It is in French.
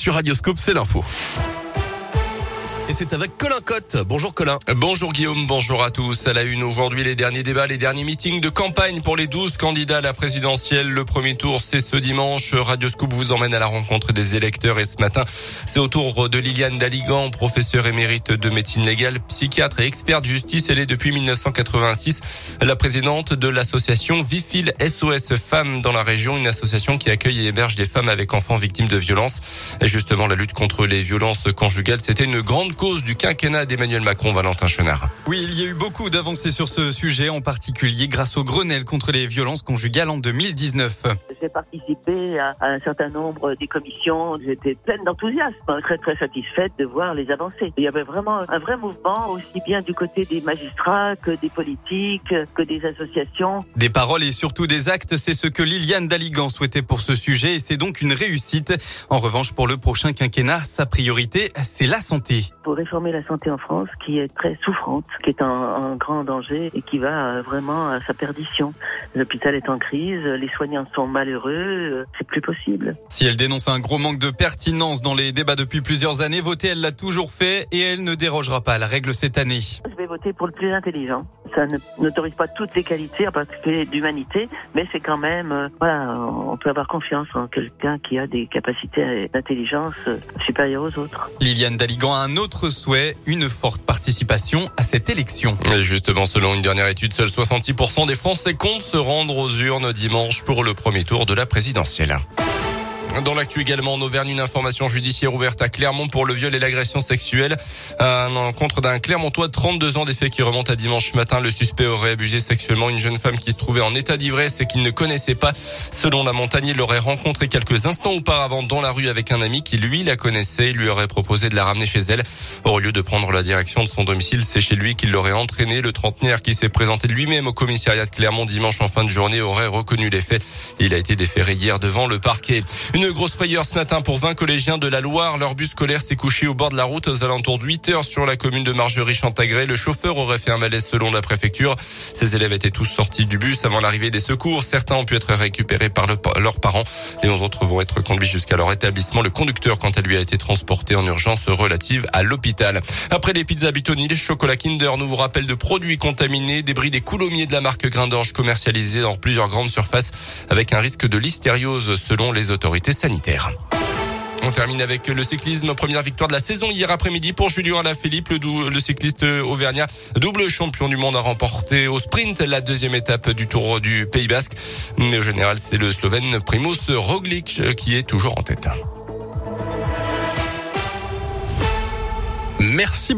sur Radioscope, c'est l'info. Et c'est avec Colin Cotte. Bonjour Colin. Bonjour Guillaume, bonjour à tous. À la une aujourd'hui, les derniers débats, les derniers meetings de campagne pour les 12 candidats à la présidentielle. Le premier tour, c'est ce dimanche. Radio Scoop vous emmène à la rencontre des électeurs et ce matin, c'est au tour de Liliane Daligan, professeure émérite de médecine légale, psychiatre et experte justice. Elle est depuis 1986 la présidente de l'association Vifil SOS Femmes dans la région, une association qui accueille et héberge les femmes avec enfants victimes de violences. Et justement, la lutte contre les violences conjugales, c'était une grande cause du quinquennat d'Emmanuel Macron, Valentin Chenard. Oui, il y a eu beaucoup d'avancées sur ce sujet, en particulier grâce au Grenelle contre les violences conjugales en 2019. J'ai participé à, un certain nombre des commissions. J'étais pleine d'enthousiasme, très très satisfaite de voir les avancées. Il y avait vraiment un vrai mouvement, aussi bien du côté des magistrats que des politiques, que des associations. Des paroles et surtout des actes, c'est ce que Liliane Daligan souhaitait pour ce sujet et c'est donc une réussite. En revanche, pour le prochain quinquennat, sa priorité, c'est la santé pour réformer la santé en France qui est très souffrante, qui est en, grand danger et qui va euh, vraiment à sa perdition. L'hôpital est en crise, les soignants sont malheureux, euh, c'est plus possible. Si elle dénonce un gros manque de pertinence dans les débats depuis plusieurs années, voter elle l'a toujours fait et elle ne dérogera pas à la règle cette année. Je vais voter pour le plus intelligent. Ça n'autorise pas toutes les qualités, en particulier d'humanité, mais c'est quand même, euh, voilà, on peut avoir confiance en quelqu'un qui a des capacités d'intelligence supérieures aux autres. Liliane Daligan a un autre souhait, une forte participation à cette élection. justement, selon une dernière étude, seuls 66% des Français comptent se rendre aux urnes dimanche pour le premier tour de la présidentielle. Dans l'actu également en Auvergne, une information judiciaire ouverte à Clermont pour le viol et l'agression sexuelle. Un encontre d'un Clermontois de 32 ans des faits qui remonte à dimanche matin. Le suspect aurait abusé sexuellement une jeune femme qui se trouvait en état d'ivresse et qu'il ne connaissait pas. Selon la montagne, il l'aurait rencontré quelques instants auparavant dans la rue avec un ami qui lui la connaissait. Il lui aurait proposé de la ramener chez elle. Au lieu de prendre la direction de son domicile, c'est chez lui qu'il l'aurait entraîné. Le trentenaire qui s'est présenté lui-même au commissariat de Clermont dimanche en fin de journée aurait reconnu les faits. Il a été déféré hier devant le parquet. Grosse frayeur ce matin pour 20 collégiens de la Loire. Leur bus scolaire s'est couché au bord de la route aux alentours de 8 heures sur la commune de Margerie-Chantagré. Le chauffeur aurait fait un malaise selon la préfecture. Ces élèves étaient tous sortis du bus avant l'arrivée des secours. Certains ont pu être récupérés par leurs parents. Les 11 autres vont être conduits jusqu'à leur établissement. Le conducteur, quant à lui, a été transporté en urgence relative à l'hôpital. Après les pizzas Bitoni, les chocolats Kinder, nous vous rappelle de produits contaminés, débris des coulommiers de la marque Grindorge commercialisés dans plusieurs grandes surfaces avec un risque de listériose selon les On termine avec le cyclisme. Première victoire de la saison hier après-midi pour Julien Alaphilippe, le, le cycliste auvergnat, double champion du monde, a remporté au sprint la deuxième étape du Tour du Pays Basque. Mais au général, c'est le Slovène Primoz Roglic qui est toujours en tête. Merci.